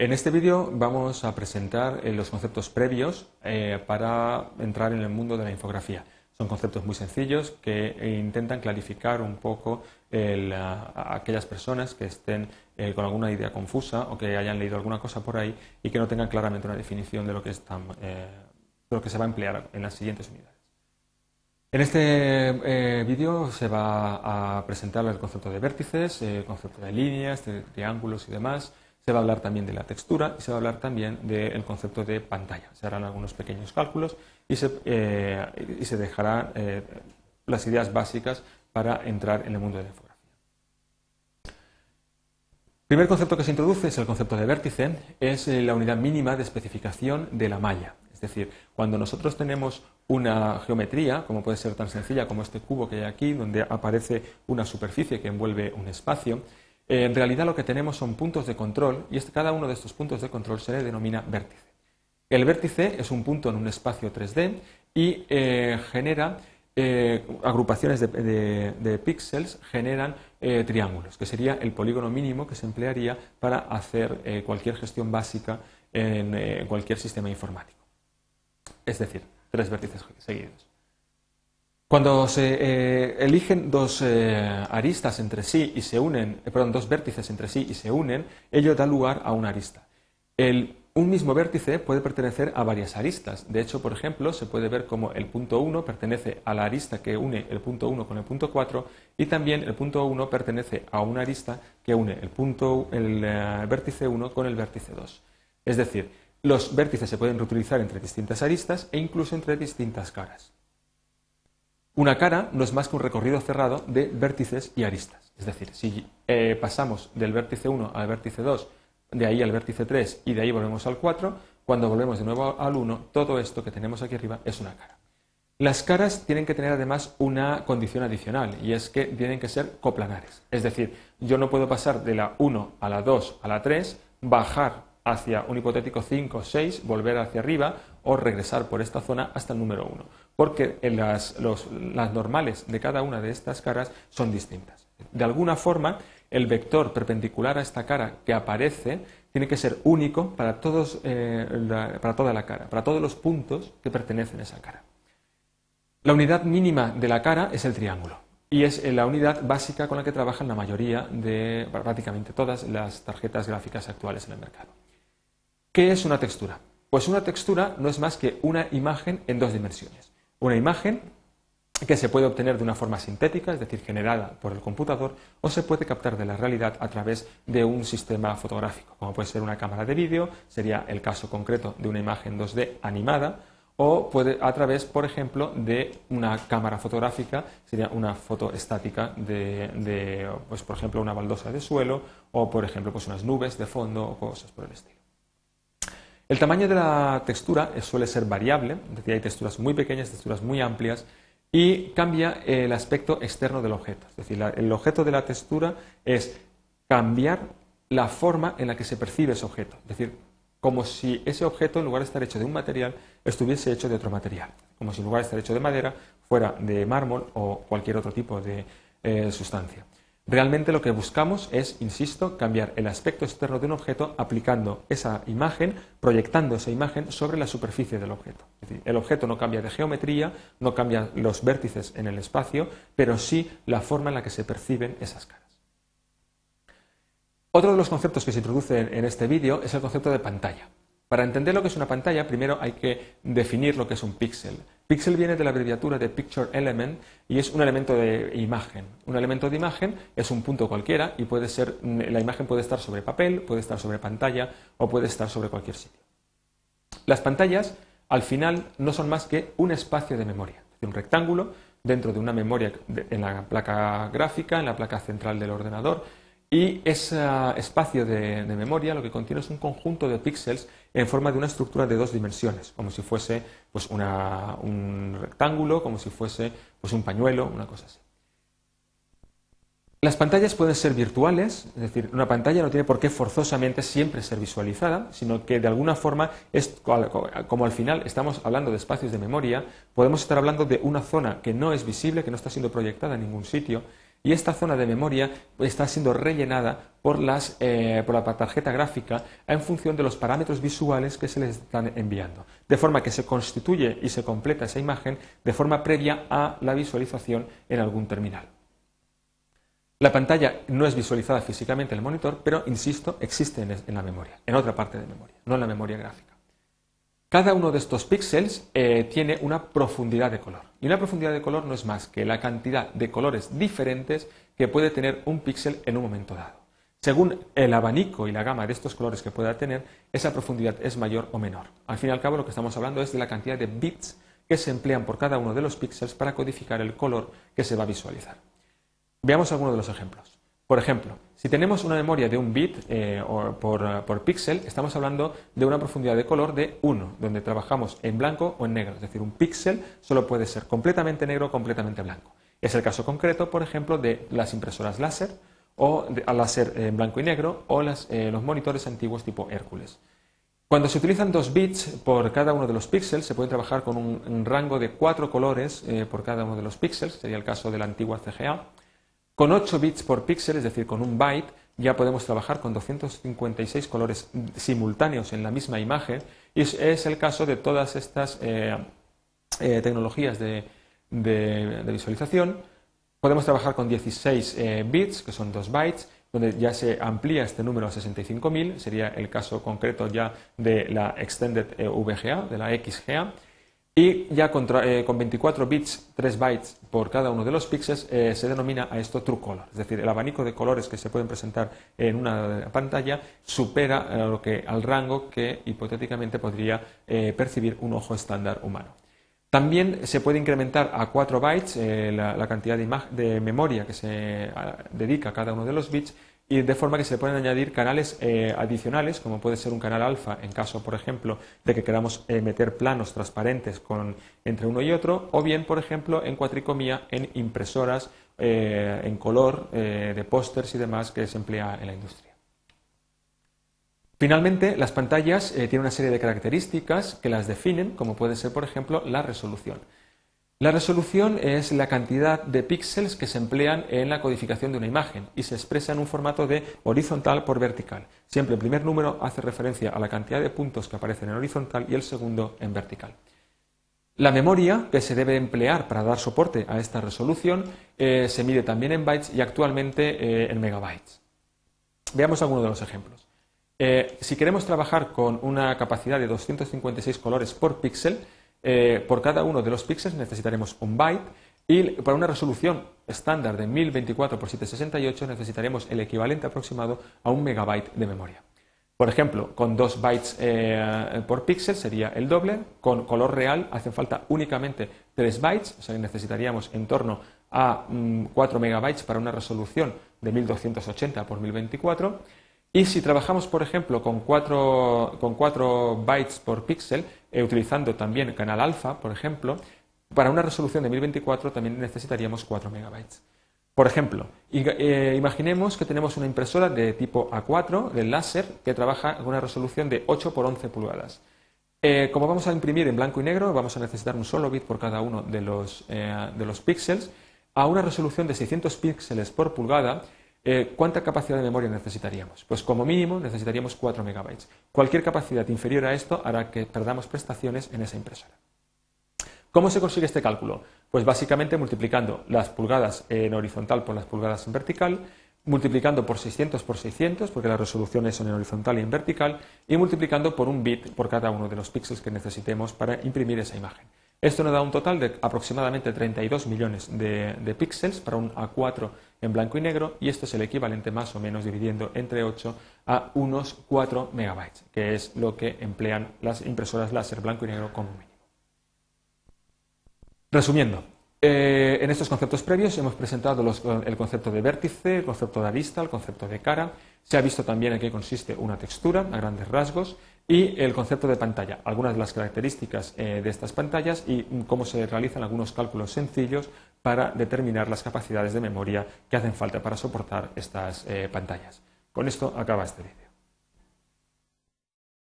En este vídeo vamos a presentar eh, los conceptos previos eh, para entrar en el mundo de la infografía. Son conceptos muy sencillos que eh, intentan clarificar un poco a aquellas personas que estén con alguna idea confusa o que hayan leído alguna cosa por ahí y que no tengan claramente una definición de lo que, lo que se va a emplear en las siguientes unidades. En este vídeo se va a presentar el concepto de vértices, el concepto de líneas, de triángulos y demás, se va a hablar también de la textura y se va a hablar también del concepto de pantalla. Se harán algunos pequeños cálculos y se, eh, y se dejarán eh, las ideas básicas para entrar en el mundo de la infografía. El primer concepto que se introduce es el concepto de vértice, es eh, la unidad mínima de especificación de la malla. Es decir, cuando nosotros tenemos una geometría, como puede ser tan sencilla como este cubo que hay aquí, donde aparece una superficie que envuelve un espacio, en realidad lo que tenemos son puntos de control y cada uno de estos puntos de control se le denomina vértice. El vértice es un punto en un espacio 3D y eh, genera eh, agrupaciones de, píxeles, generan eh, triángulos, que sería el polígono mínimo que se emplearía para hacer cualquier gestión básica en cualquier sistema informático. Es decir, tres vértices seguidos. Cuando se eh, eligen dos eh, aristas entre sí y se unen, eh, perdón, dos vértices entre sí y se unen, ello da lugar a una arista. un mismo vértice puede pertenecer a varias aristas. De hecho, por ejemplo, se puede ver como el punto 1 pertenece a la arista que une el punto 1 con el punto 4 y también el punto 1 pertenece a una arista que une el, punto, el vértice 1 con el vértice 2. Es decir, los vértices se pueden reutilizar entre distintas aristas e incluso entre distintas caras. Una cara no es más que un recorrido cerrado de vértices y aristas. Es decir, si eh, pasamos del vértice 1 al vértice 2, de ahí al vértice 3 y de ahí volvemos al 4, cuando volvemos de nuevo al 1, todo esto que tenemos aquí arriba es una cara. Las caras tienen que tener además una condición adicional y es que tienen que ser coplanares. Es decir, yo no puedo pasar de la 1 a la 2 a la 3, bajar hacia un hipotético 5 o 6, volver hacia arriba o regresar por esta zona hasta el número 1 porque las, normales de cada una de estas caras son distintas. De alguna forma, el vector perpendicular a esta cara que aparece tiene que ser único para, todos, eh, para toda la cara, para todos los puntos que pertenecen a esa cara. La unidad mínima de la cara es el triángulo y es la unidad básica con la que trabajan la mayoría de prácticamente todas las tarjetas gráficas actuales en el mercado. ¿Qué es una textura? Pues una textura no es más que una imagen en dos dimensiones una imagen que se puede obtener de una forma sintética, es decir, generada por el computador, o se puede captar de la realidad a través de un sistema fotográfico, como puede ser una cámara de vídeo, sería el caso concreto de una imagen 2D animada, o puede a través, por ejemplo, de una cámara fotográfica, sería una foto estática de, pues, por ejemplo, una baldosa de suelo, o, por ejemplo, pues unas nubes de fondo, o cosas por el estilo. El tamaño de la textura suele ser variable, es decir, hay texturas muy pequeñas, texturas muy amplias, y cambia el aspecto externo del objeto. Es decir, el objeto de la textura es cambiar la forma en la que se percibe ese objeto. Es decir, como si ese objeto, en lugar de estar hecho de un material, estuviese hecho de otro material. Como si en lugar de estar hecho de madera, fuera de mármol o cualquier otro tipo de eh, sustancia. Realmente lo que buscamos es, insisto, cambiar el aspecto externo de un objeto aplicando esa imagen, proyectando esa imagen sobre la superficie del objeto. Es decir, el objeto no cambia de geometría, no cambia los vértices en el espacio, pero sí la forma en la que se perciben esas caras. Otro de los conceptos que se introducen en este vídeo es el concepto de pantalla. Para entender lo que es una pantalla, primero hay que definir lo que es un píxel. Píxel viene de la abreviatura de Picture Element y es un elemento de imagen. Un elemento de imagen es un punto cualquiera y puede ser, la imagen puede estar sobre papel, puede estar sobre pantalla o puede estar sobre cualquier sitio. Las pantallas, al final, no son más que un espacio de memoria, un rectángulo dentro de una memoria en la placa gráfica, en la placa central del ordenador, y ese espacio de, memoria lo que contiene es un conjunto de píxeles en forma de una estructura de dos dimensiones, como si fuese pues, un rectángulo, como si fuese pues, un pañuelo, una cosa así. Las pantallas pueden ser virtuales, es decir, una pantalla no tiene por qué forzosamente siempre ser visualizada, sino que de alguna forma, es, como al final estamos hablando de espacios de memoria, podemos estar hablando de una zona que no es visible, que no está siendo proyectada en ningún sitio, y esta zona de memoria está siendo rellenada por, eh, por, la tarjeta gráfica en función de los parámetros visuales que se les están enviando, de forma que se constituye y se completa esa imagen de forma previa a la visualización en algún terminal. La pantalla no es visualizada físicamente en el monitor, pero, insisto, existe en la memoria, en otra parte de memoria, no en la memoria gráfica. Cada uno de estos píxeles eh, tiene una profundidad de color. Y una profundidad de color no es más que la cantidad de colores diferentes que puede tener un píxel en un momento dado. Según el abanico y la gama de estos colores que pueda tener, esa profundidad es mayor o menor. Al fin y al cabo, lo que estamos hablando es de la cantidad de bits que se emplean por cada uno de los píxeles para codificar el color que se va a visualizar. Veamos algunos de los ejemplos. Por ejemplo, si tenemos una memoria de un bit eh, por, píxel, estamos hablando de una profundidad de color de 1, donde trabajamos en blanco o en negro. Es decir, un píxel solo puede ser completamente negro o completamente blanco. Es el caso concreto, por ejemplo, de las impresoras láser o de, láser en blanco y negro o eh, los monitores antiguos tipo Hércules. Cuando se utilizan dos bits por cada uno de los píxeles, se puede trabajar con un, rango de cuatro colores eh, por cada uno de los píxeles, sería el caso de la antigua CGA. Con 8 bits por píxel, es decir, con un byte, ya podemos trabajar con 256 colores simultáneos en la misma imagen y es, el caso de todas estas eh, eh, tecnologías de, visualización. Podemos trabajar con 16 eh, bits, que son 2 bytes, donde ya se amplía este número a 65.000, sería el caso concreto ya de la Extended VGA, de la XGA. Y ya eh, con 24 bits, 3 bytes por cada uno de los píxeles, eh, se denomina a esto true color. Es decir, el abanico de colores que se pueden presentar en una pantalla supera eh, lo que, al rango que hipotéticamente podría percibir un ojo estándar humano. También se puede incrementar a 4 bytes la, cantidad de, de, memoria que se dedica a cada uno de los bits y de forma que se pueden añadir canales eh, adicionales, como puede ser un canal alfa, en caso, por ejemplo, de que queramos eh, meter planos transparentes entre uno y otro, o bien, por ejemplo, en cuatricomía, en impresoras eh, en color, de pósters y demás que se emplea en la industria. Finalmente, las pantallas tienen una serie de características que las definen, como puede ser, por ejemplo, la resolución. La resolución es la cantidad de píxeles que se emplean en la codificación de una imagen y se expresa en un formato de horizontal por vertical. Siempre el primer número hace referencia a la cantidad de puntos que aparecen en horizontal y el segundo en vertical. La memoria que se debe emplear para dar soporte a esta resolución eh, se mide también en bytes y actualmente eh, en megabytes. Veamos algunos de los ejemplos. Eh, si queremos trabajar con una capacidad de 256 colores por píxel, eh, por cada uno de los píxeles necesitaremos un byte y para una resolución estándar de 1024 x 768 necesitaremos el equivalente aproximado a un megabyte de memoria. Por ejemplo, con 2 bytes eh, por píxel sería el doble, con color real hacen falta únicamente 3 bytes, o sea necesitaríamos en torno a 4 mm, megabytes para una resolución de 1280 x 1024 y si trabajamos, por ejemplo, con 4, bytes por píxel, eh, utilizando también canal alfa, por ejemplo, para una resolución de 1024 también necesitaríamos 4 megabytes. Por ejemplo, eh, imaginemos que tenemos una impresora de tipo A4 del láser que trabaja con una resolución de 8 por 11 pulgadas. Eh, como vamos a imprimir en blanco y negro, vamos a necesitar un solo bit por cada uno de los, de los píxeles a una resolución de 600 píxeles por pulgada eh, ¿Cuánta capacidad de memoria necesitaríamos? Pues como mínimo necesitaríamos 4 megabytes. Cualquier capacidad inferior a esto hará que perdamos prestaciones en esa impresora. ¿Cómo se consigue este cálculo? Pues básicamente multiplicando las pulgadas en horizontal por las pulgadas en vertical, multiplicando por 600 por 600, porque las resoluciones son en horizontal y en vertical, y multiplicando por un bit por cada uno de los píxeles que necesitemos para imprimir esa imagen. Esto nos da un total de aproximadamente 32 millones de, píxeles para un A4 en blanco y negro y esto es el equivalente más o menos dividiendo entre 8 a unos 4 megabytes, que es lo que emplean las impresoras láser blanco y negro como mínimo. Resumiendo, eh, en estos conceptos previos hemos presentado el concepto de vértice, el concepto de arista, el concepto de cara. Se ha visto también en qué consiste una textura a grandes rasgos y el concepto de pantalla, algunas de las características eh, de estas pantallas y cómo se realizan algunos cálculos sencillos para determinar las capacidades de memoria que hacen falta para soportar estas eh, pantallas. Con esto acaba este vídeo.